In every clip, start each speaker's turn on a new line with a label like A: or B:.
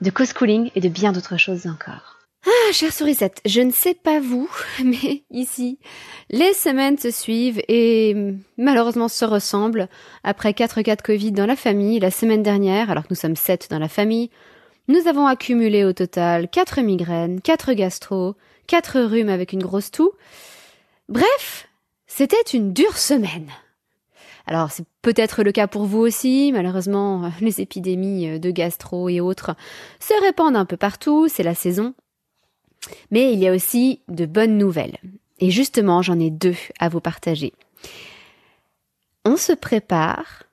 A: de co-schooling et de bien d'autres choses encore.
B: Ah, chère sourisette, je ne sais pas vous, mais ici, les semaines se suivent et malheureusement se ressemblent. Après 4 cas de Covid dans la famille, la semaine dernière, alors que nous sommes 7 dans la famille, nous avons accumulé au total 4 migraines, 4 gastro, 4 rhumes avec une grosse toux. Bref, c'était une dure semaine. Alors c'est peut-être le cas pour vous aussi, malheureusement les épidémies de gastro et autres se répandent un peu partout, c'est la saison. Mais il y a aussi de bonnes nouvelles. Et justement, j'en ai deux à vous partager. On se prépare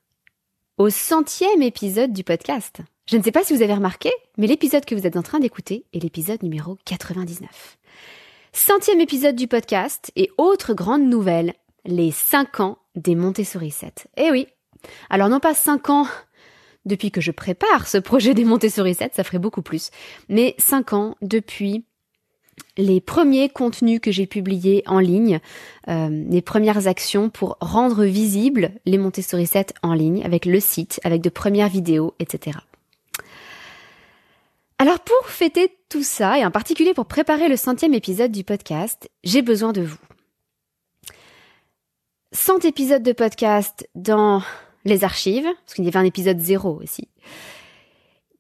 B: au centième épisode du podcast. Je ne sais pas si vous avez remarqué, mais l'épisode que vous êtes en train d'écouter est l'épisode numéro 99. Centième épisode du podcast et autre grande nouvelle, les 5 ans des Montessori 7. Eh oui. Alors non pas 5 ans depuis que je prépare ce projet des Montessori 7, ça ferait beaucoup plus, mais 5 ans depuis les premiers contenus que j'ai publiés en ligne, euh, les premières actions pour rendre visibles les Montessori 7 en ligne avec le site, avec de premières vidéos, etc. Alors pour fêter tout ça, et en particulier pour préparer le centième épisode du podcast, j'ai besoin de vous. 100 épisodes de podcast dans les archives, parce qu'il y avait un épisode zéro aussi.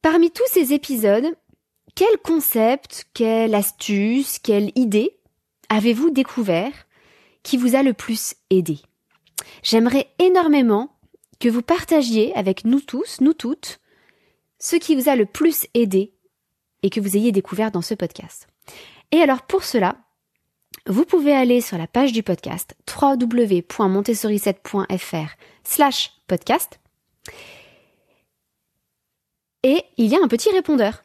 B: Parmi tous ces épisodes, quel concept, quelle astuce, quelle idée avez-vous découvert qui vous a le plus aidé? J'aimerais énormément que vous partagiez avec nous tous, nous toutes, ce qui vous a le plus aidé et que vous ayez découvert dans ce podcast. Et alors pour cela, vous pouvez aller sur la page du podcast www.montessori7.fr slash podcast et il y a un petit répondeur.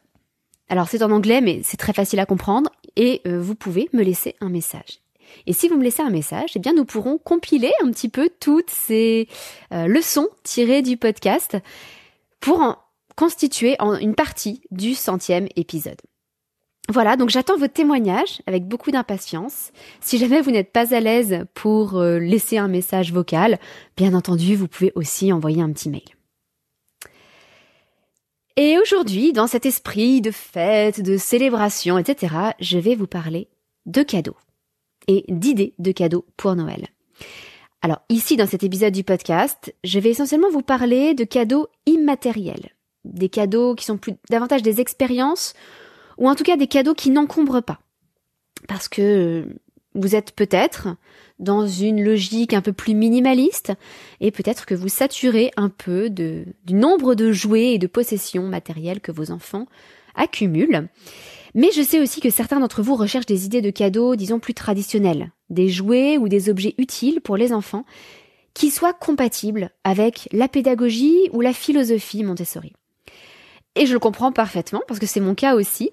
B: Alors c'est en anglais mais c'est très facile à comprendre et euh, vous pouvez me laisser un message. Et si vous me laissez un message, eh bien nous pourrons compiler un petit peu toutes ces euh, leçons tirées du podcast pour en constituer une partie du centième épisode. Voilà, donc j'attends votre témoignage avec beaucoup d'impatience. Si jamais vous n'êtes pas à l'aise pour euh, laisser un message vocal, bien entendu, vous pouvez aussi envoyer un petit mail. Et aujourd'hui, dans cet esprit de fête, de célébration, etc., je vais vous parler de cadeaux et d'idées de cadeaux pour Noël. Alors ici, dans cet épisode du podcast, je vais essentiellement vous parler de cadeaux immatériels, des cadeaux qui sont plus davantage des expériences ou en tout cas des cadeaux qui n'encombrent pas. Parce que vous êtes peut-être dans une logique un peu plus minimaliste et peut-être que vous saturez un peu du nombre de jouets et de possessions matérielles que vos enfants accumulent. Mais je sais aussi que certains d'entre vous recherchent des idées de cadeaux, disons, plus traditionnels, des jouets ou des objets utiles pour les enfants qui soient compatibles avec la pédagogie ou la philosophie Montessori. Et je le comprends parfaitement parce que c'est mon cas aussi.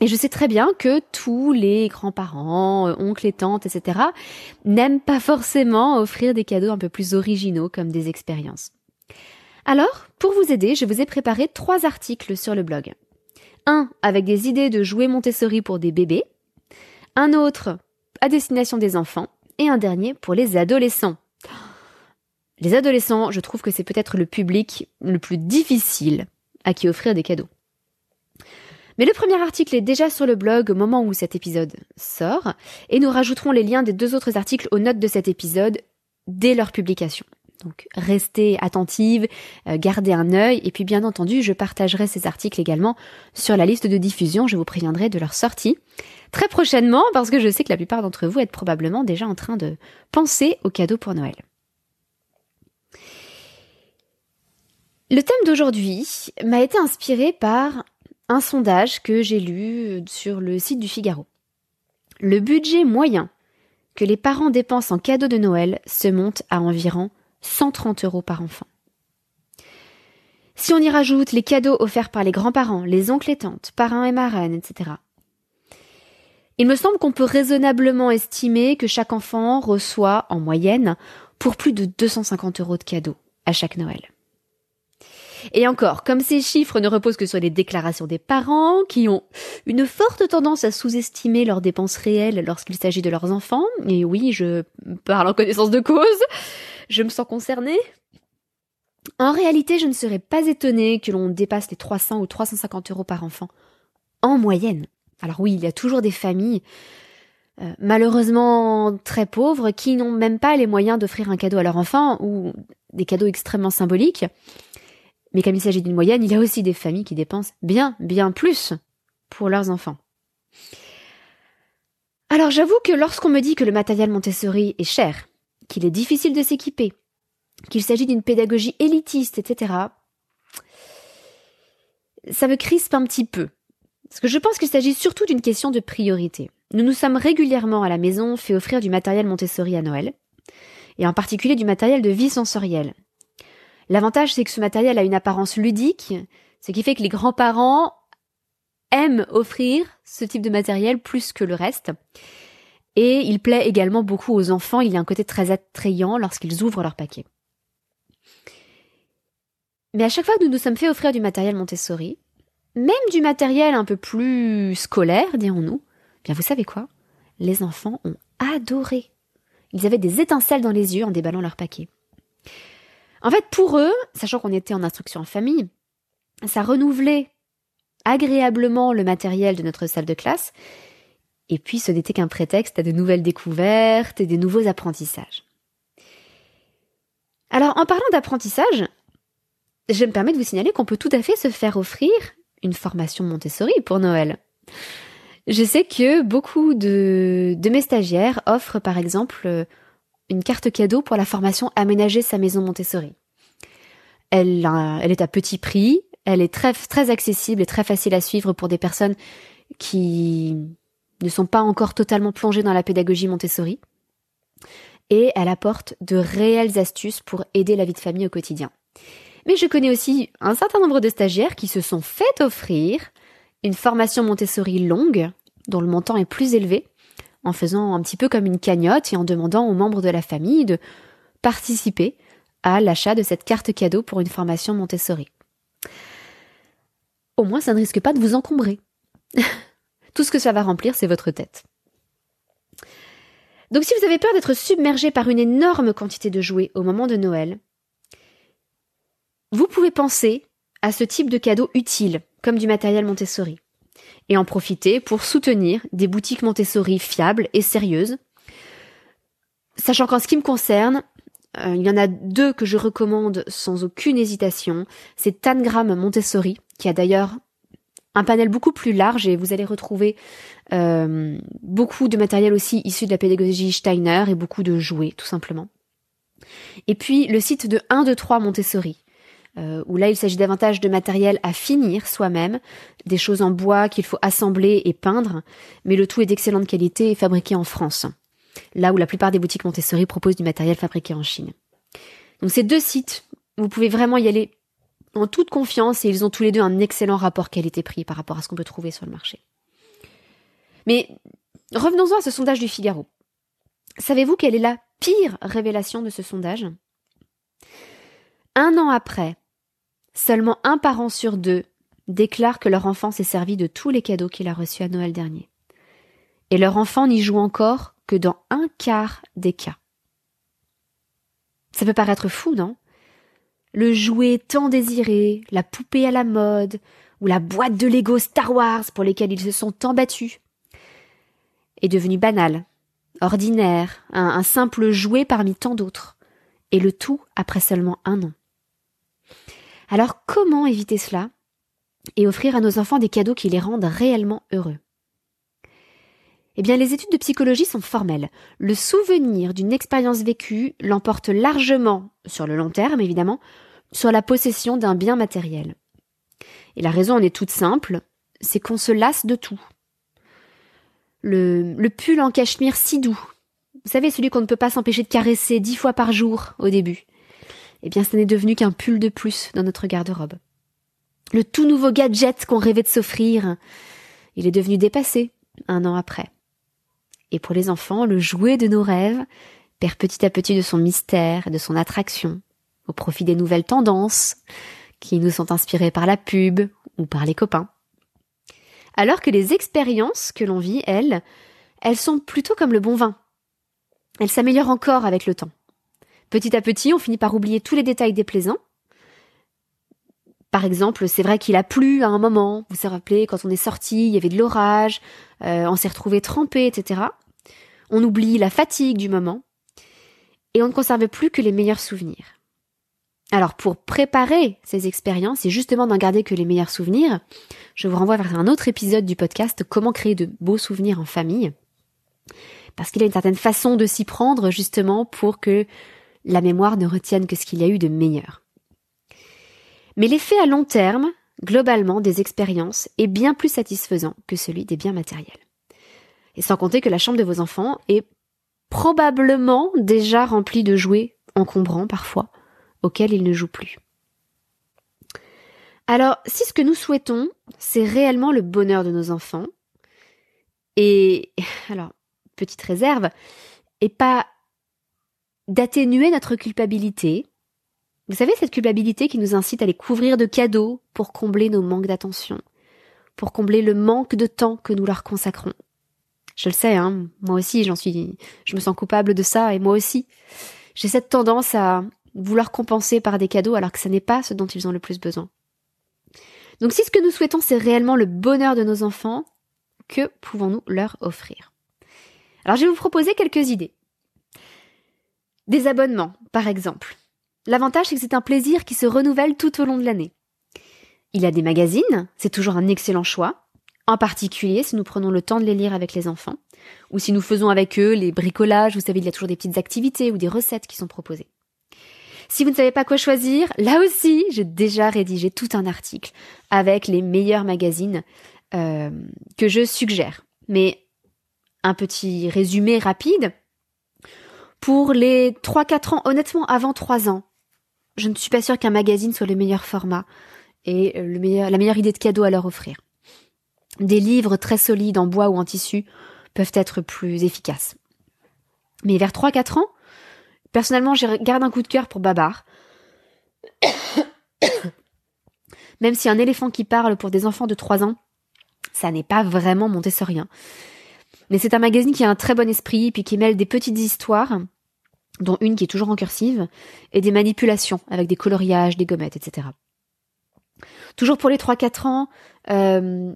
B: Et je sais très bien que tous les grands-parents, euh, oncles et tantes, etc., n'aiment pas forcément offrir des cadeaux un peu plus originaux comme des expériences. Alors, pour vous aider, je vous ai préparé trois articles sur le blog. Un avec des idées de jouets Montessori pour des bébés, un autre à destination des enfants, et un dernier pour les adolescents. Les adolescents, je trouve que c'est peut-être le public le plus difficile à qui offrir des cadeaux. Mais le premier article est déjà sur le blog au moment où cet épisode sort, et nous rajouterons les liens des deux autres articles aux notes de cet épisode dès leur publication. Donc restez attentive, euh, gardez un œil, et puis bien entendu, je partagerai ces articles également sur la liste de diffusion, je vous préviendrai de leur sortie très prochainement, parce que je sais que la plupart d'entre vous êtes probablement déjà en train de penser aux cadeaux pour Noël. Le thème d'aujourd'hui m'a été inspiré par un sondage que j'ai lu sur le site du Figaro. Le budget moyen que les parents dépensent en cadeaux de Noël se monte à environ 130 euros par enfant. Si on y rajoute les cadeaux offerts par les grands-parents, les oncles et tantes, parrains et marraines, etc., Il me semble qu'on peut raisonnablement estimer que chaque enfant reçoit, en moyenne, pour plus de 250 euros de cadeaux à chaque Noël. Et encore, comme ces chiffres ne reposent que sur les déclarations des parents, qui ont une forte tendance à sous-estimer leurs dépenses réelles lorsqu'il s'agit de leurs enfants, et oui, je parle en connaissance de cause, je me sens concernée. En réalité, je ne serais pas étonnée que l'on dépasse les 300 ou 350 euros par enfant, en moyenne. Alors oui, il y a toujours des familles, euh, malheureusement très pauvres, qui n'ont même pas les moyens d'offrir un cadeau à leur enfant, ou des cadeaux extrêmement symboliques. Mais comme il s'agit d'une moyenne, il y a aussi des familles qui dépensent bien, bien plus pour leurs enfants. Alors j'avoue que lorsqu'on me dit que le matériel Montessori est cher, qu'il est difficile de s'équiper, qu'il s'agit d'une pédagogie élitiste, etc., ça me crispe un petit peu. Parce que je pense qu'il s'agit surtout d'une question de priorité. Nous nous sommes régulièrement à la maison fait offrir du matériel Montessori à Noël, et en particulier du matériel de vie sensorielle, L'avantage, c'est que ce matériel a une apparence ludique, ce qui fait que les grands-parents aiment offrir ce type de matériel plus que le reste. Et il plaît également beaucoup aux enfants, il y a un côté très attrayant lorsqu'ils ouvrent leur paquet. Mais à chaque fois que nous nous sommes fait offrir du matériel Montessori, même du matériel un peu plus scolaire, dirons-nous, bien vous savez quoi? Les enfants ont adoré. Ils avaient des étincelles dans les yeux en déballant leur paquet. En fait, pour eux, sachant qu'on était en instruction en famille, ça renouvelait agréablement le matériel de notre salle de classe, et puis ce n'était qu'un prétexte à de nouvelles découvertes et des nouveaux apprentissages. Alors, en parlant d'apprentissage, je me permets de vous signaler qu'on peut tout à fait se faire offrir une formation Montessori pour Noël. Je sais que beaucoup de, de mes stagiaires offrent par exemple une carte cadeau pour la formation Aménager sa maison Montessori. Elle, elle est à petit prix, elle est très, très accessible et très facile à suivre pour des personnes qui ne sont pas encore totalement plongées dans la pédagogie Montessori. Et elle apporte de réelles astuces pour aider la vie de famille au quotidien. Mais je connais aussi un certain nombre de stagiaires qui se sont fait offrir une formation Montessori longue, dont le montant est plus élevé, en faisant un petit peu comme une cagnotte et en demandant aux membres de la famille de participer à l'achat de cette carte cadeau pour une formation Montessori. Au moins, ça ne risque pas de vous encombrer. Tout ce que ça va remplir, c'est votre tête. Donc si vous avez peur d'être submergé par une énorme quantité de jouets au moment de Noël, vous pouvez penser à ce type de cadeau utile, comme du matériel Montessori et en profiter pour soutenir des boutiques Montessori fiables et sérieuses. Sachant qu'en ce qui me concerne, euh, il y en a deux que je recommande sans aucune hésitation. C'est Tangram Montessori, qui a d'ailleurs un panel beaucoup plus large et vous allez retrouver euh, beaucoup de matériel aussi issu de la pédagogie Steiner et beaucoup de jouets, tout simplement. Et puis le site de 1, 2, 3 Montessori, euh, où là il s'agit davantage de matériel à finir soi-même, des choses en bois qu'il faut assembler et peindre, mais le tout est d'excellente qualité et fabriqué en France, là où la plupart des boutiques Montessori proposent du matériel fabriqué en Chine. Donc ces deux sites, vous pouvez vraiment y aller en toute confiance et ils ont tous les deux un excellent rapport qualité-prix par rapport à ce qu'on peut trouver sur le marché. Mais revenons-en à ce sondage du Figaro. Savez-vous quelle est la pire révélation de ce sondage? Un an après, Seulement un parent sur deux déclare que leur enfant s'est servi de tous les cadeaux qu'il a reçus à Noël dernier. Et leur enfant n'y joue encore que dans un quart des cas. Ça peut paraître fou, non? Le jouet tant désiré, la poupée à la mode, ou la boîte de Lego Star Wars pour lesquels ils se sont tant battus, est devenu banal, ordinaire, un, un simple jouet parmi tant d'autres, et le tout après seulement un an. Alors comment éviter cela et offrir à nos enfants des cadeaux qui les rendent réellement heureux? Eh bien, les études de psychologie sont formelles. Le souvenir d'une expérience vécue l'emporte largement, sur le long terme évidemment, sur la possession d'un bien matériel. Et la raison en est toute simple, c'est qu'on se lasse de tout. Le, le pull en cachemire si doux, vous savez, celui qu'on ne peut pas s'empêcher de caresser dix fois par jour au début eh bien ce n'est devenu qu'un pull de plus dans notre garde-robe. Le tout nouveau gadget qu'on rêvait de s'offrir, il est devenu dépassé un an après. Et pour les enfants, le jouet de nos rêves perd petit à petit de son mystère, de son attraction, au profit des nouvelles tendances qui nous sont inspirées par la pub ou par les copains. Alors que les expériences que l'on vit, elles, elles sont plutôt comme le bon vin. Elles s'améliorent encore avec le temps. Petit à petit, on finit par oublier tous les détails déplaisants. Par exemple, c'est vrai qu'il a plu à un moment. Vous vous rappelez, quand on est sorti, il y avait de l'orage, euh, on s'est retrouvé trempé, etc. On oublie la fatigue du moment. Et on ne conserve plus que les meilleurs souvenirs. Alors pour préparer ces expériences et justement d'en garder que les meilleurs souvenirs, je vous renvoie vers un autre épisode du podcast Comment créer de beaux souvenirs en famille. Parce qu'il y a une certaine façon de s'y prendre justement pour que la mémoire ne retienne que ce qu'il y a eu de meilleur. Mais l'effet à long terme, globalement, des expériences est bien plus satisfaisant que celui des biens matériels. Et sans compter que la chambre de vos enfants est probablement déjà remplie de jouets encombrants parfois, auxquels ils ne jouent plus. Alors, si ce que nous souhaitons, c'est réellement le bonheur de nos enfants, et alors, petite réserve, et pas d'atténuer notre culpabilité. Vous savez, cette culpabilité qui nous incite à les couvrir de cadeaux pour combler nos manques d'attention, pour combler le manque de temps que nous leur consacrons. Je le sais, hein, moi aussi, j'en suis, je me sens coupable de ça, et moi aussi. J'ai cette tendance à vouloir compenser par des cadeaux alors que ce n'est pas ce dont ils ont le plus besoin. Donc si ce que nous souhaitons, c'est réellement le bonheur de nos enfants, que pouvons-nous leur offrir? Alors je vais vous proposer quelques idées. Des abonnements, par exemple. L'avantage, c'est que c'est un plaisir qui se renouvelle tout au long de l'année. Il a des magazines, c'est toujours un excellent choix, en particulier si nous prenons le temps de les lire avec les enfants, ou si nous faisons avec eux les bricolages, vous savez, il y a toujours des petites activités ou des recettes qui sont proposées. Si vous ne savez pas quoi choisir, là aussi, j'ai déjà rédigé tout un article avec les meilleurs magazines euh, que je suggère. Mais un petit résumé rapide, pour les 3-4 ans, honnêtement, avant 3 ans, je ne suis pas sûre qu'un magazine soit le meilleur format et meilleur, la meilleure idée de cadeau à leur offrir. Des livres très solides en bois ou en tissu peuvent être plus efficaces. Mais vers 3-4 ans, personnellement, je garde un coup de cœur pour Babar. Même si un éléphant qui parle pour des enfants de 3 ans, ça n'est pas vraiment montessorien. Mais c'est un magazine qui a un très bon esprit, puis qui mêle des petites histoires, dont une qui est toujours en cursive, et des manipulations avec des coloriages, des gommettes, etc. Toujours pour les 3-4 ans, euh,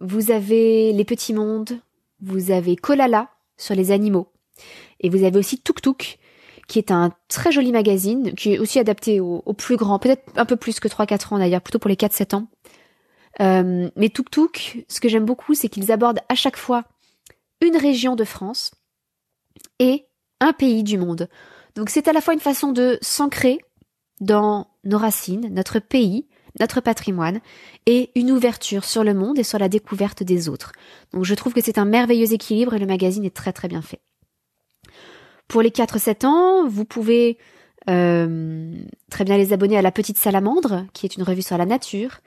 B: vous avez Les Petits Mondes, vous avez Kolala sur les animaux, et vous avez aussi Tuk Tuk, qui est un très joli magazine, qui est aussi adapté aux, plus grands, peut-être un peu plus que 3-4 ans d'ailleurs, plutôt pour les 4-7 ans. Euh, mais Tuk Tuk, ce que j'aime beaucoup, c'est qu'ils abordent à chaque fois une région de France et un pays du monde. Donc c'est à la fois une façon de s'ancrer dans nos racines, notre pays, notre patrimoine, et une ouverture sur le monde et sur la découverte des autres. Donc je trouve que c'est un merveilleux équilibre et le magazine est très très bien fait. Pour les 4-7 ans, vous pouvez euh, très bien les abonner à La Petite Salamandre, qui est une revue sur la nature,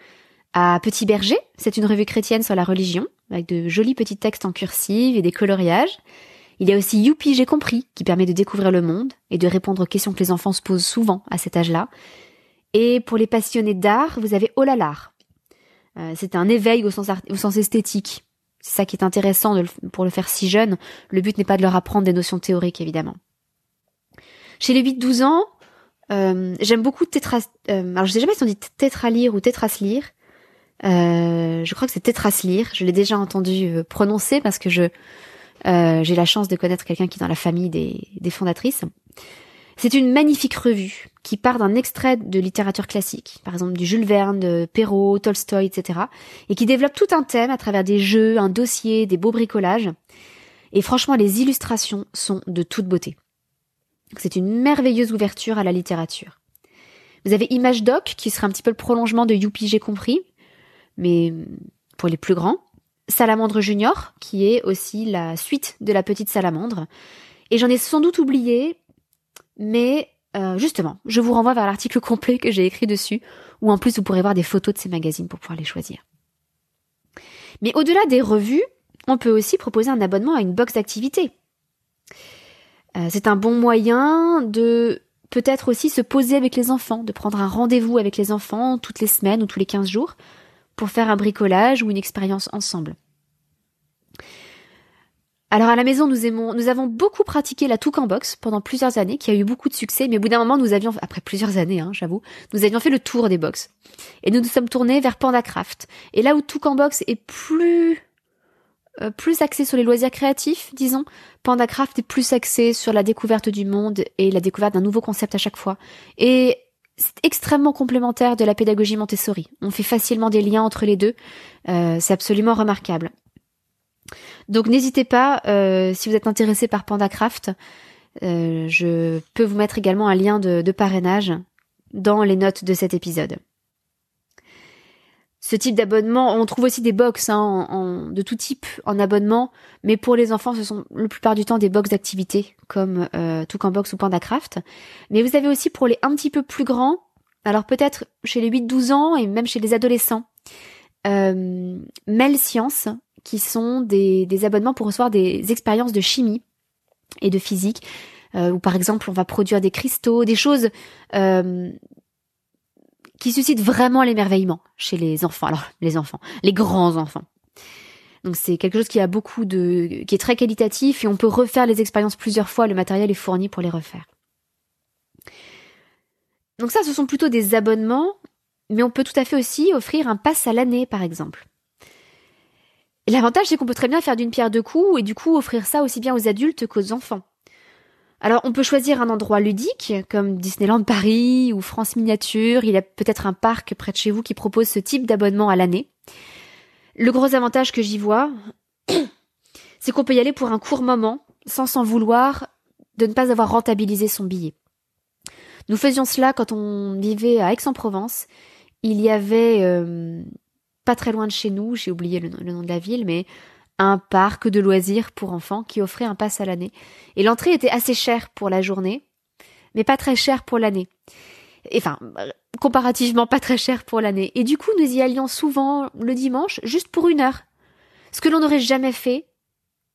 B: à Petit Berger, c'est une revue chrétienne sur la religion, avec de jolis petits textes en cursive et des coloriages. Il y a aussi Youpi, j'ai compris, qui permet de découvrir le monde et de répondre aux questions que les enfants se posent souvent à cet âge-là. Et pour les passionnés d'art, vous avez Olalar. Euh, c'est un éveil au sens, esthétique. C'est ça qui est intéressant pour le faire si jeune. Le but n'est pas de leur apprendre des notions théoriques, évidemment. Chez les 8-12 ans, euh, j'aime beaucoup tétras... Euh, alors je sais jamais si on dit tétralire ou tétraslire. Euh, je crois que c'est Tétraslire. Je l'ai déjà entendu prononcer parce que je j'ai la chance de connaître quelqu'un qui est dans la famille des, des fondatrices. C'est une magnifique revue qui part d'un extrait de littérature classique, par exemple du Jules Verne, de Perrault, Tolstoï, etc., et qui développe tout un thème à travers des jeux, un dossier, des beaux bricolages. Et franchement, les illustrations sont de toute beauté. C'est une merveilleuse ouverture à la littérature. Vous avez Image Doc, qui sera un petit peu le prolongement de Youpi, j'ai compris, mais pour les plus grands. Salamandre Junior, qui est aussi la suite de la petite salamandre. Et j'en ai sans doute oublié, mais euh, justement, je vous renvoie vers l'article complet que j'ai écrit dessus, où en plus vous pourrez voir des photos de ces magazines pour pouvoir les choisir. Mais au-delà des revues, on peut aussi proposer un abonnement à une box d'activité. Euh, c'est un bon moyen de peut-être aussi se poser avec les enfants, de prendre un rendez-vous avec les enfants toutes les semaines ou tous les 15 jours pour faire un bricolage ou une expérience ensemble. Alors à la maison, nous aimons, nous avons beaucoup pratiqué la Toucan Box pendant plusieurs années, qui a eu beaucoup de succès, mais au bout d'un moment, nous avions, après plusieurs années, hein, j'avoue, nous avions fait le tour des box. Et nous nous sommes tournés vers PandaCraft. Et là où Toucan Box est plus, euh, plus axé sur les loisirs créatifs, disons, PandaCraft est plus axé sur la découverte du monde et la découverte d'un nouveau concept à chaque fois. Et c'est extrêmement complémentaire de la pédagogie Montessori. On fait facilement des liens entre les deux. Euh, c'est absolument remarquable. Donc n'hésitez pas, euh, si vous êtes intéressé par PandaCraft, euh, je peux vous mettre également un lien de, parrainage dans les notes de cet épisode. Ce type d'abonnement, on trouve aussi des box hein, de tout type en abonnement, mais pour les enfants, ce sont la plupart du temps des box d'activités comme euh, Box ou PandaCraft. Mais vous avez aussi pour les un petit peu plus grands, alors peut-être chez les 8-12 ans et même chez les adolescents, euh, Mel Science qui sont des, abonnements pour recevoir des expériences de chimie et de physique, euh, où par exemple on va produire des cristaux, des choses euh, qui suscitent vraiment l'émerveillement chez les enfants. Alors les enfants, les grands enfants. Donc c'est quelque chose qui a beaucoup de, qui est très qualitatif et on peut refaire les expériences plusieurs fois. Le matériel est fourni pour les refaire. Donc ça, ce sont plutôt des abonnements, mais on peut tout à fait aussi offrir un pass à l'année, par exemple. L'avantage, c'est qu'on peut très bien faire d'une pierre deux coups et du coup offrir ça aussi bien aux adultes qu'aux enfants. Alors, on peut choisir un endroit ludique, comme Disneyland Paris ou France Miniature. Il y a peut-être un parc près de chez vous qui propose ce type d'abonnement à l'année. Le gros avantage que j'y vois, c'est qu'on peut y aller pour un court moment, sans s'en vouloir de ne pas avoir rentabilisé son billet. Nous faisions cela quand on vivait à Aix-en-Provence. Il y avait euh, pas très loin de chez nous, j'ai oublié le, nom de la ville, mais un parc de loisirs pour enfants qui offrait un pass à l'année. Et l'entrée était assez chère pour la journée, mais pas très chère pour l'année. Enfin, comparativement pas très cher pour l'année. Et du coup, nous y allions souvent le dimanche, juste pour une heure. Ce que l'on n'aurait jamais fait,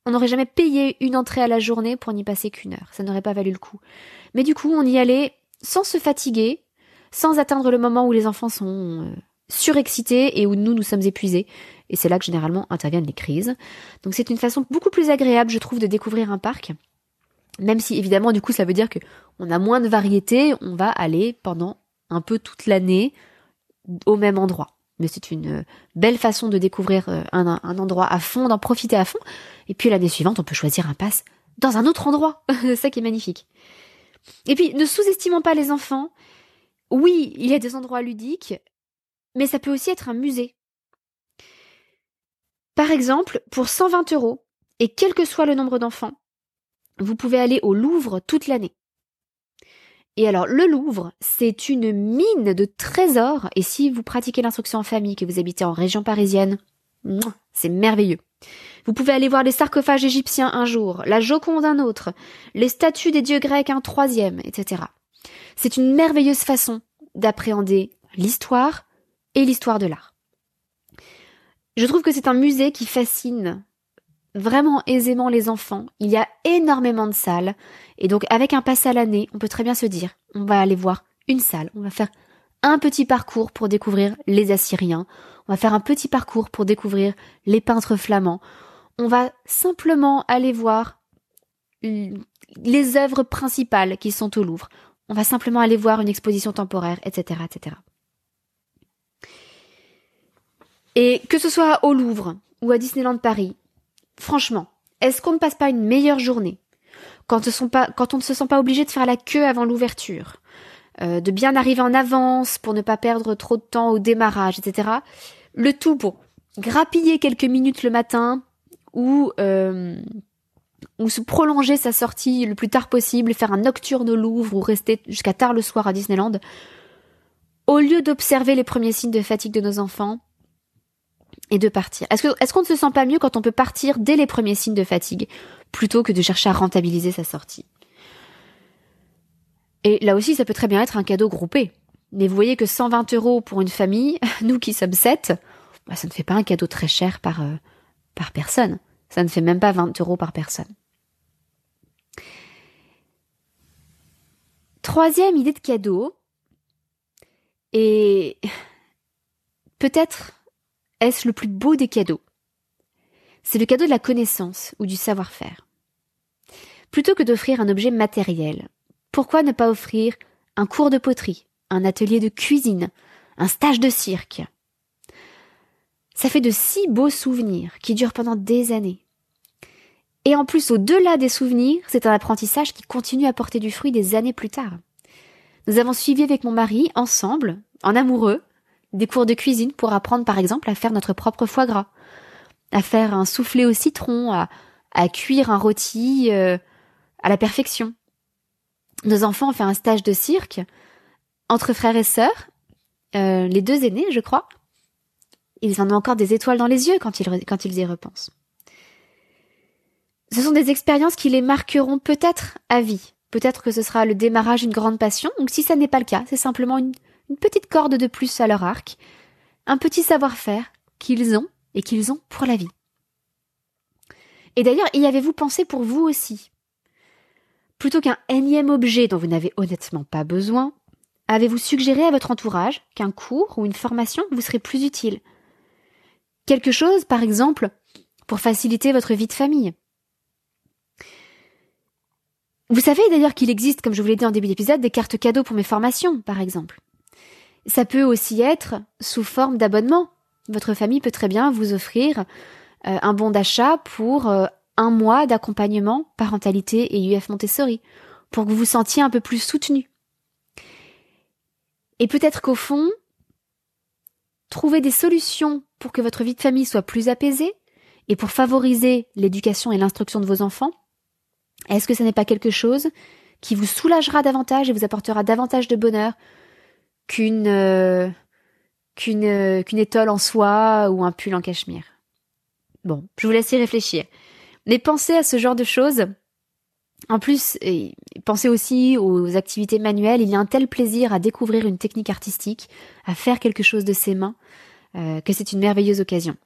B: on n'aurait jamais payé une entrée à la journée pour n'y passer qu'une heure. Ça n'aurait pas valu le coup. Mais du coup, on y allait sans se fatiguer, sans atteindre le moment où les enfants sont euh, surexcités et où nous nous sommes épuisés. Et c'est là que généralement interviennent les crises. Donc c'est une façon beaucoup plus agréable, je trouve, de découvrir un parc. Même si évidemment du coup ça veut dire que on a moins de variété, on va aller pendant un peu toute l'année au même endroit. Mais c'est une belle façon de découvrir euh, un, un endroit à fond, d'en profiter à fond. Et puis l'année suivante, on peut choisir un pass dans un autre endroit. c'est ça qui est magnifique. Et puis, ne sous-estimons pas les enfants. Oui, il y a des endroits ludiques, mais ça peut aussi être un musée. Par exemple, pour 120 euros, et quel que soit le nombre d'enfants, vous pouvez aller au Louvre toute l'année. Et alors, le Louvre, c'est une mine de trésors, et si vous pratiquez l'instruction en famille, que vous habitez en région parisienne, c'est merveilleux. Vous pouvez aller voir les sarcophages égyptiens un jour, la Joconde un autre, les statues des dieux grecs un troisième, etc. C'est une merveilleuse façon d'appréhender l'histoire, et l'histoire de l'art. Je trouve que c'est un musée qui fascine vraiment aisément les enfants. Il y a énormément de salles. Et donc, avec un pass à l'année, on peut très bien se dire, on va aller voir une salle. On va faire un petit parcours pour découvrir les Assyriens. On va faire un petit parcours pour découvrir les peintres flamands. On va simplement aller voir les œuvres principales qui sont au Louvre. On va simplement aller voir une exposition temporaire, etc., etc. Et que ce soit au Louvre ou à Disneyland Paris, franchement, est-ce qu'on ne passe pas une meilleure journée quand, on ne se sent pas obligé de faire la queue avant l'ouverture, euh, de bien arriver en avance pour ne pas perdre trop de temps au démarrage, etc. Le tout pour grappiller quelques minutes le matin ou euh, ou se prolonger sa sortie le plus tard possible, faire un nocturne au Louvre ou rester jusqu'à tard le soir à Disneyland, au lieu d'observer les premiers signes de fatigue de nos enfants, et de partir. Est-ce qu'on ne se sent pas mieux quand on peut partir dès les premiers signes de fatigue plutôt que de chercher à rentabiliser sa sortie? Et là aussi, ça peut très bien être un cadeau groupé. Mais vous voyez que 120 euros pour une famille, nous qui sommes 7, bah, ça ne fait pas un cadeau très cher par, euh, par personne. Ça ne fait même pas 20 euros par personne. Troisième idée de cadeau, et peut-être est-ce le plus beau des cadeaux? C'est le cadeau de la connaissance ou du savoir-faire. Plutôt que d'offrir un objet matériel, pourquoi ne pas offrir un cours de poterie, un atelier de cuisine, un stage de cirque? Ça fait de si beaux souvenirs qui durent pendant des années. Et en plus, au-delà des souvenirs, c'est un apprentissage qui continue à porter du fruit des années plus tard. Nous avons suivi avec mon mari, ensemble, en amoureux, des cours de cuisine pour apprendre par exemple à faire notre propre foie gras, à faire un soufflé au citron, à, cuire un rôti euh, à la perfection. Nos enfants ont fait un stage de cirque entre frères et sœurs, euh, les deux aînés, je crois. Ils en ont encore des étoiles dans les yeux quand ils, quand ils y repensent. Ce sont des expériences qui les marqueront peut-être à vie. Peut-être que ce sera le démarrage d'une grande passion, ou si ça n'est pas le cas, c'est simplement une, une petite corde de plus à leur arc, un petit savoir-faire qu'ils ont et qu'ils ont pour la vie. Et d'ailleurs, y avez-vous pensé pour vous aussi? Plutôt qu'un énième objet dont vous n'avez honnêtement pas besoin, avez-vous suggéré à votre entourage qu'un cours ou une formation vous serait plus utile Quelque chose, par exemple, pour faciliter votre vie de famille? Vous savez d'ailleurs qu'il existe, comme je vous l'ai dit en début d'épisode, des cartes cadeaux pour mes formations, par exemple. Ça peut aussi être sous forme d'abonnement. Votre famille peut très bien vous offrir euh, un bon d'achat pour euh, un mois d'accompagnement parentalité et UF Montessori, pour que vous vous sentiez un peu plus soutenu. Et peut-être qu'au fond, trouver des solutions pour que votre vie de famille soit plus apaisée et pour favoriser l'éducation et l'instruction de vos enfants, est-ce que ce n'est pas quelque chose qui vous soulagera davantage et vous apportera davantage de bonheur qu'une euh, qu'une euh, qu'une étole en soie ou un pull en cachemire Bon, je vous laisse y réfléchir. Mais pensez à ce genre de choses. En plus, pensez aussi aux activités manuelles. Il y a un tel plaisir à découvrir une technique artistique, à faire quelque chose de ses mains, euh, que c'est une merveilleuse occasion.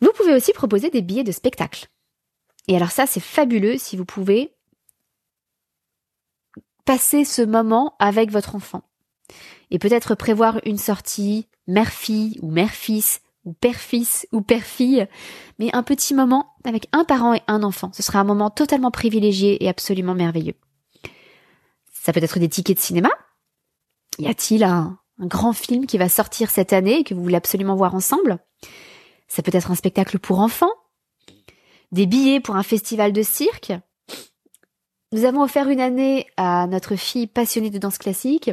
B: Vous pouvez aussi proposer des billets de spectacle. Et alors ça, c'est fabuleux si vous pouvez passer ce moment avec votre enfant. Et peut-être prévoir une sortie mère-fille ou mère-fils ou père-fils ou père-fille, mais un petit moment avec un parent et un enfant. Ce sera un moment totalement privilégié et absolument merveilleux. Ça peut être des tickets de cinéma. Y a-t-il un, grand film qui va sortir cette année et que vous voulez absolument voir ensemble? Ça peut être un spectacle pour enfants, des billets pour un festival de cirque. Nous avons offert une année à notre fille passionnée de danse classique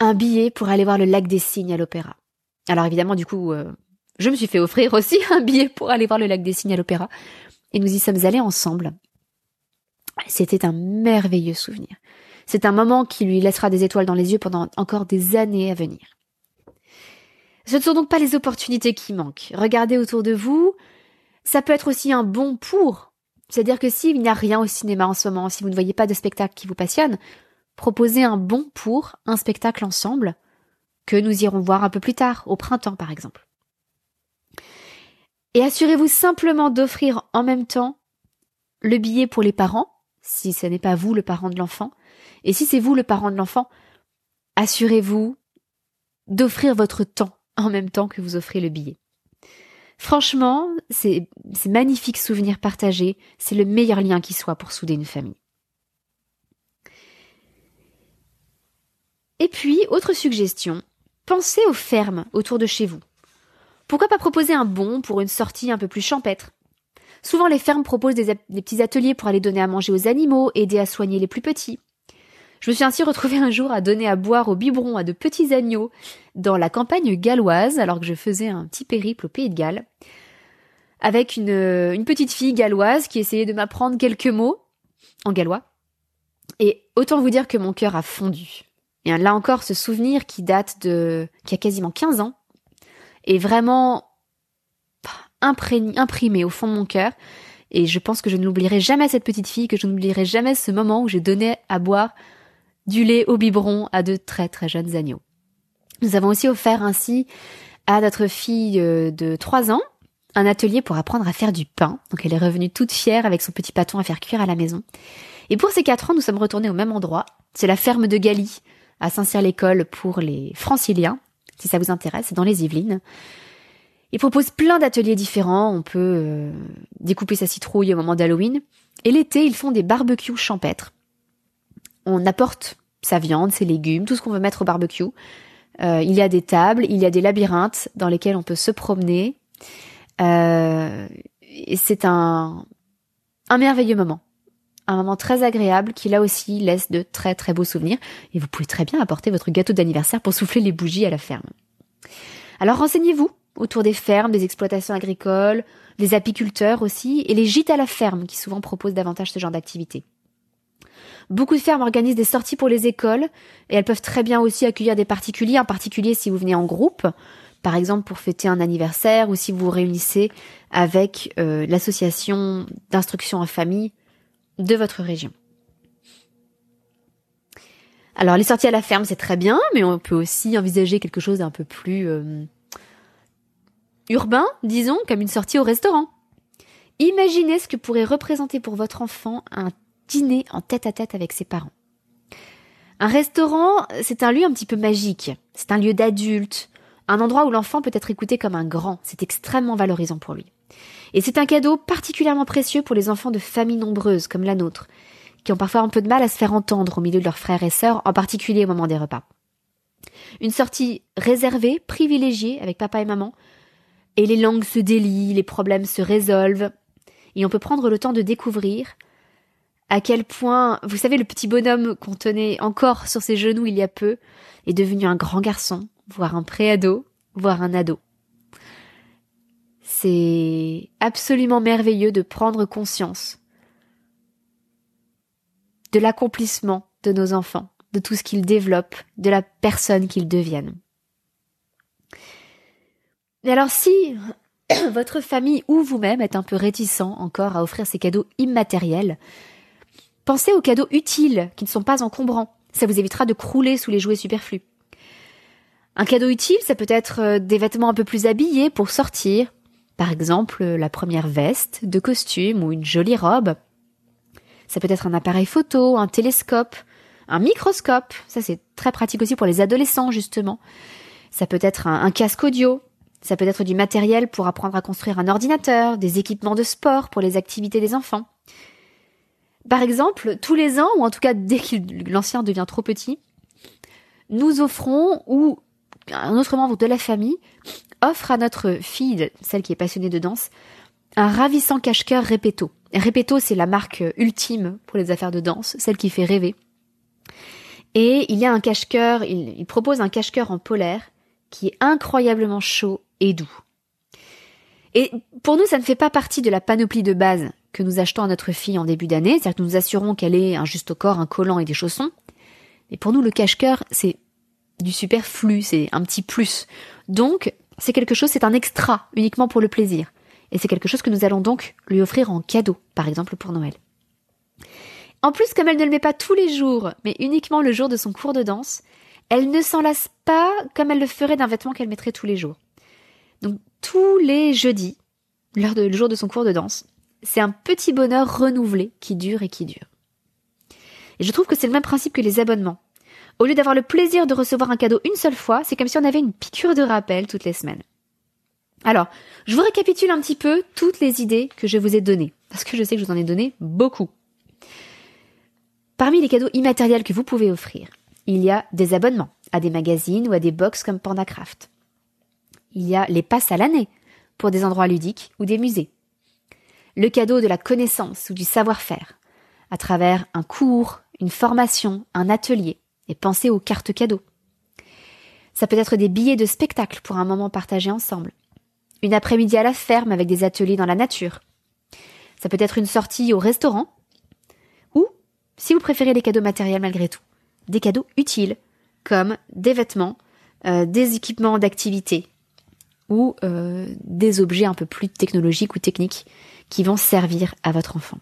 B: un billet pour aller voir le lac des cygnes à l'opéra. Alors évidemment, du coup, euh, je me suis fait offrir aussi un billet pour aller voir le lac des Cygnes à l'opéra. Et nous y sommes allés ensemble. C'était un merveilleux souvenir. C'est un moment qui lui laissera des étoiles dans les yeux pendant encore des années à venir. Ce ne sont donc pas les opportunités qui manquent. Regardez autour de vous. Ça peut être aussi un bon pour. C'est-à-dire que s'il n'y a rien au cinéma en ce moment, si vous ne voyez pas de spectacle qui vous passionne, proposez un bon pour un spectacle ensemble que nous irons voir un peu plus tard, au printemps par exemple. Et assurez-vous simplement d'offrir en même temps le billet pour les parents, si ce n'est pas vous le parent de l'enfant, et si c'est vous le parent de l'enfant, assurez-vous d'offrir votre temps en même temps que vous offrez le billet. Franchement, c'est magnifiques souvenirs partagés, c'est le meilleur lien qui soit pour souder une famille. Et puis, autre suggestion, Pensez aux fermes autour de chez vous. Pourquoi pas proposer un bon pour une sortie un peu plus champêtre? Souvent les fermes proposent des, petits ateliers pour aller donner à manger aux animaux, aider à soigner les plus petits. Je me suis ainsi retrouvée un jour à donner à boire au biberon à de petits agneaux dans la campagne galloise alors que je faisais un petit périple au pays de Galles avec une, petite fille galloise qui essayait de m'apprendre quelques mots en gallois. Et autant vous dire que mon cœur a fondu. Et là encore, ce souvenir qui date de, qui a quasiment 15 ans, est vraiment imprimé au fond de mon cœur. Et je pense que je n'oublierai jamais cette petite fille, que je n'oublierai jamais ce moment où j'ai donné à boire du lait au biberon à de très très jeunes agneaux. Nous avons aussi offert ainsi à notre fille euh, de 3 ans un atelier pour apprendre à faire du pain. Donc elle est revenue toute fière avec son petit pâton à faire cuire à la maison. Et pour ces 4 ans, nous sommes retournés au même endroit. C'est la ferme de Galie à Saint-Cyr-l'École pour les franciliens, si ça vous intéresse, dans les Yvelines. Il propose plein d'ateliers différents. On peut euh, découper sa citrouille au moment d'Halloween. Et l'été, ils font des barbecues champêtres. On apporte sa viande, ses légumes, tout ce qu'on veut mettre au barbecue. Euh, il y a des tables, il y a des labyrinthes dans lesquels on peut se promener. Euh, c'est un, un merveilleux moment. Un moment très agréable qui là aussi laisse de très très beaux souvenirs. Et vous pouvez très bien apporter votre gâteau d'anniversaire pour souffler les bougies à la ferme. Alors renseignez-vous autour des fermes, des exploitations agricoles, des apiculteurs aussi, et les gîtes à la ferme qui souvent proposent davantage ce genre d'activité. Beaucoup de fermes organisent des sorties pour les écoles, et elles peuvent très bien aussi accueillir des particuliers, en particulier si vous venez en groupe, par exemple pour fêter un anniversaire, ou si vous vous réunissez avec euh, l'association d'instruction en famille de votre région. Alors les sorties à la ferme c'est très bien, mais on peut aussi envisager quelque chose d'un peu plus euh, urbain, disons, comme une sortie au restaurant. Imaginez ce que pourrait représenter pour votre enfant un dîner en tête à tête avec ses parents. Un restaurant, c'est un lieu un petit peu magique. C'est un lieu d'adulte, un endroit où l'enfant peut être écouté comme un grand. C'est extrêmement valorisant pour lui. Et c'est un cadeau particulièrement précieux pour les enfants de familles nombreuses comme la nôtre, qui ont parfois un peu de mal à se faire entendre au milieu de leurs frères et sœurs, en particulier au moment des repas. Une sortie réservée, privilégiée avec papa et maman, et les langues se délient, les problèmes se résolvent, et on peut prendre le temps de découvrir à quel point, vous savez, le petit bonhomme qu'on tenait encore sur ses genoux il y a peu est devenu un grand garçon, voire un préado, voire un ado. C'est absolument merveilleux de prendre conscience de l'accomplissement de nos enfants, de tout ce qu'ils développent, de la personne qu'ils deviennent. Et alors si votre famille ou vous-même êtes un peu réticent encore à offrir ces cadeaux immatériels, pensez aux cadeaux utiles qui ne sont pas encombrants. Ça vous évitera de crouler sous les jouets superflus. Un cadeau utile, ça peut être euh, des vêtements un peu plus habillés pour sortir. Par exemple, la première veste de costume ou une jolie robe. Ça peut être un appareil photo, un télescope, un microscope. Ça, c'est très pratique aussi pour les adolescents, justement. Ça peut être un casque audio, ça peut être du matériel pour apprendre à construire un ordinateur, des équipements de sport pour les activités des enfants. Par exemple, tous les ans, ou en tout cas dès que l'ancien devient trop petit, nous offrons, ou un autre membre de la famille offre à notre fille, celle qui est passionnée de danse, un ravissant cache-cœur Repetto. Repetto, c'est la marque ultime pour les affaires de danse, celle qui fait rêver. Et il y a un cache-cœur, il, propose un cache-cœur en polaire qui est incroyablement chaud et doux. Et pour nous, ça ne fait pas partie de la panoplie de base que nous achetons à notre fille en début d'année, c'est-à-dire que nous nous assurons qu'elle ait un juste corps, un collant et des chaussons. Mais pour nous, le cache-cœur, c'est du superflu, c'est un petit plus. Donc, c'est quelque chose, c'est un extra, uniquement pour le plaisir. Et c'est quelque chose que nous allons donc lui offrir en cadeau, par exemple pour Noël. En plus, comme elle ne le met pas tous les jours, mais uniquement le jour de son cours de danse, elle ne s'en lasse pas comme elle le ferait d'un vêtement qu'elle mettrait tous les jours. Donc tous les jeudis, lors de, le jour de son cours de danse, c'est un petit bonheur renouvelé qui dure et qui dure. Et je trouve que c'est le même principe que les abonnements. Au lieu d'avoir le plaisir de recevoir un cadeau une seule fois, c'est comme si on avait une piqûre de rappel toutes les semaines. Alors, je vous récapitule un petit peu toutes les idées que je vous ai données, parce que je sais que je vous en ai donné beaucoup. Parmi les cadeaux immatériels que vous pouvez offrir, il y a des abonnements à des magazines ou à des box comme PandaCraft. Il y a les passes à l'année pour des endroits ludiques ou des musées. Le cadeau de la connaissance ou du savoir-faire à travers un cours, une formation, un atelier et pensez aux cartes cadeaux. Ça peut être des billets de spectacle pour un moment partagé ensemble. Une après-midi à la ferme avec des ateliers dans la nature. Ça peut être une sortie au restaurant. Ou, si vous préférez les cadeaux matériels malgré tout, des cadeaux utiles, comme des vêtements, euh, des équipements d'activité ou euh, des objets un peu plus technologiques ou techniques qui vont servir à votre enfant.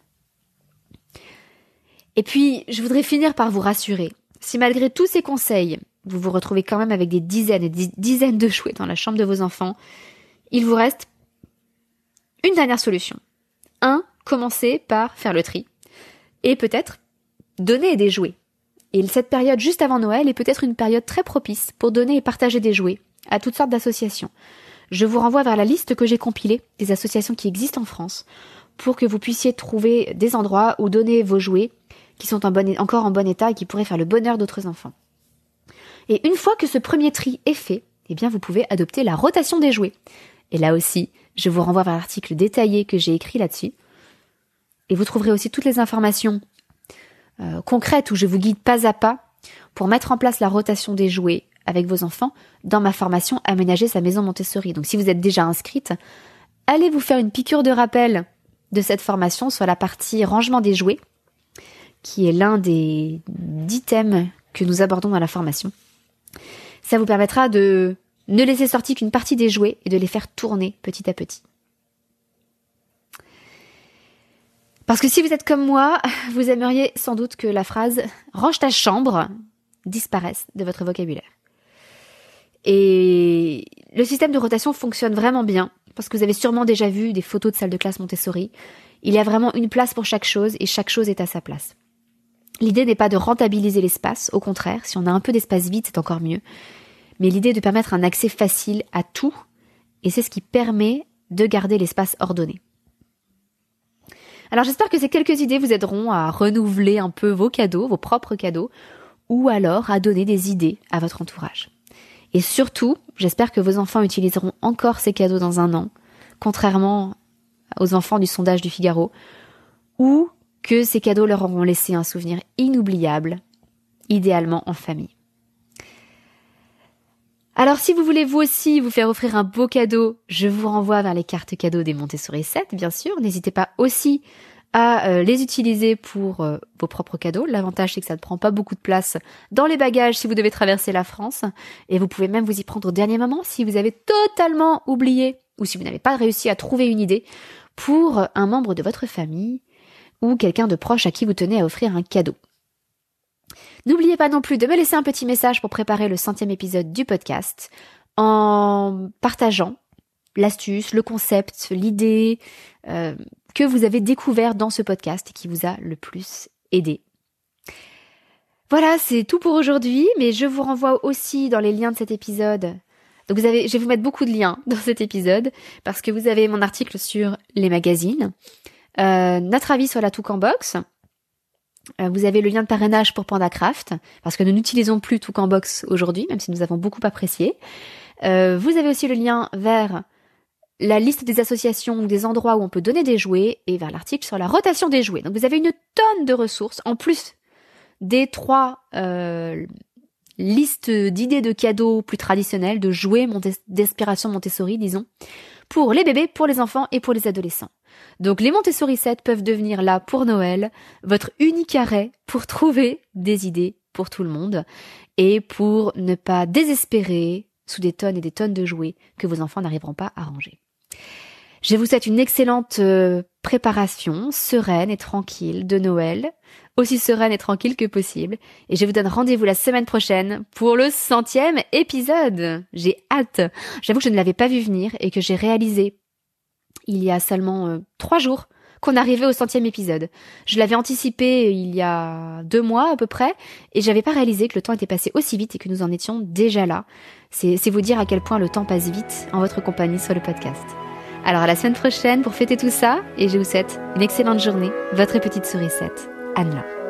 B: Et puis, je voudrais finir par vous rassurer. Si malgré tous ces conseils, vous vous retrouvez quand même avec des dizaines et des dizaines de jouets dans la chambre de vos enfants, il vous reste une dernière solution. Un, commencez par faire le tri. Et peut-être donner des jouets. Et cette période juste avant Noël est peut-être une période très propice pour donner et partager des jouets à toutes sortes d'associations. Je vous renvoie vers la liste que j'ai compilée des associations qui existent en France pour que vous puissiez trouver des endroits où donner vos jouets qui sont encore en bon état et qui pourraient faire le bonheur d'autres enfants. Et une fois que ce premier tri est fait, eh bien vous pouvez adopter la rotation des jouets. Et là aussi, je vous renvoie vers l'article détaillé que j'ai écrit là-dessus. Et vous trouverez aussi toutes les informations euh, concrètes où je vous guide pas à pas pour mettre en place la rotation des jouets avec vos enfants dans ma formation Aménager sa maison Montessori. Donc si vous êtes déjà inscrite, allez vous faire une piqûre de rappel de cette formation sur la partie rangement des jouets, qui est l'un des dix thèmes que nous abordons dans la formation. Ça vous permettra de ne laisser sortir qu'une partie des jouets et de les faire tourner petit à petit. Parce que si vous êtes comme moi, vous aimeriez sans doute que la phrase range ta chambre disparaisse de votre vocabulaire. Et le système de rotation fonctionne vraiment bien, parce que vous avez sûrement déjà vu des photos de salle de classe Montessori. Il y a vraiment une place pour chaque chose et chaque chose est à sa place. L'idée n'est pas de rentabiliser l'espace, au contraire, si on a un peu d'espace vide, c'est encore mieux. Mais l'idée est de permettre un accès facile à tout, et c'est ce qui permet de garder l'espace ordonné. Alors j'espère que ces quelques idées vous aideront à renouveler un peu vos cadeaux, vos propres cadeaux, ou alors à donner des idées à votre entourage. Et surtout, j'espère que vos enfants utiliseront encore ces cadeaux dans un an, contrairement aux enfants du sondage du Figaro, ou que ces cadeaux leur auront laissé un souvenir inoubliable, idéalement en famille. Alors si vous voulez vous aussi vous faire offrir un beau cadeau, je vous renvoie vers les cartes cadeaux des Montessori 7, bien sûr. N'hésitez pas aussi à euh, les utiliser pour euh, vos propres cadeaux. L'avantage, c'est que ça ne prend pas beaucoup de place dans les bagages si vous devez traverser la France. Et vous pouvez même vous y prendre au dernier moment si vous avez totalement oublié ou si vous n'avez pas réussi à trouver une idée pour un membre de votre famille ou quelqu'un de proche à qui vous tenez à offrir un cadeau. N'oubliez pas non plus de me laisser un petit message pour préparer le centième épisode du podcast en partageant l'astuce, le concept, l'idée, euh, que vous avez découvert dans ce podcast et qui vous a le plus aidé. Voilà, c'est tout pour aujourd'hui, mais je vous renvoie aussi dans les liens de cet épisode. Donc vous avez, je vais vous mettre beaucoup de liens dans cet épisode parce que vous avez mon article sur les magazines, euh, notre avis sur la Toucan Box. Euh, vous avez le lien de parrainage pour PandaCraft parce que nous n'utilisons plus Toucan Box aujourd'hui, même si nous avons beaucoup apprécié. Euh, vous avez aussi le lien vers la liste des associations ou des endroits où on peut donner des jouets et vers l'article sur la rotation des jouets. Donc vous avez une tonne de ressources en plus des trois euh, listes d'idées de cadeaux plus traditionnelles, de jouets d'inspiration Montessori, disons, pour les bébés, pour les enfants et pour les adolescents. Donc les Montessori 7 peuvent devenir là pour Noël votre unique arrêt pour trouver des idées pour tout le monde et pour ne pas désespérer sous des tonnes et des tonnes de jouets que vos enfants n'arriveront pas à ranger. Je vous souhaite une excellente euh, préparation, sereine et tranquille de Noël, aussi sereine et tranquille que possible. Et je vous donne rendez-vous la semaine prochaine pour le centième épisode. J'ai hâte. J'avoue que je ne l'avais pas vu venir et que j'ai réalisé il y a seulement euh, trois jours qu'on arrivait au centième épisode. Je l'avais anticipé il y a deux mois à peu près, et j'avais pas réalisé que le temps était passé aussi vite et que nous en étions déjà là. C'est vous dire à quel point le temps passe vite en votre compagnie sur le podcast. Alors à la semaine prochaine pour fêter tout ça, et je vous souhaite une excellente journée. Votre petite sourisette, Anne-La.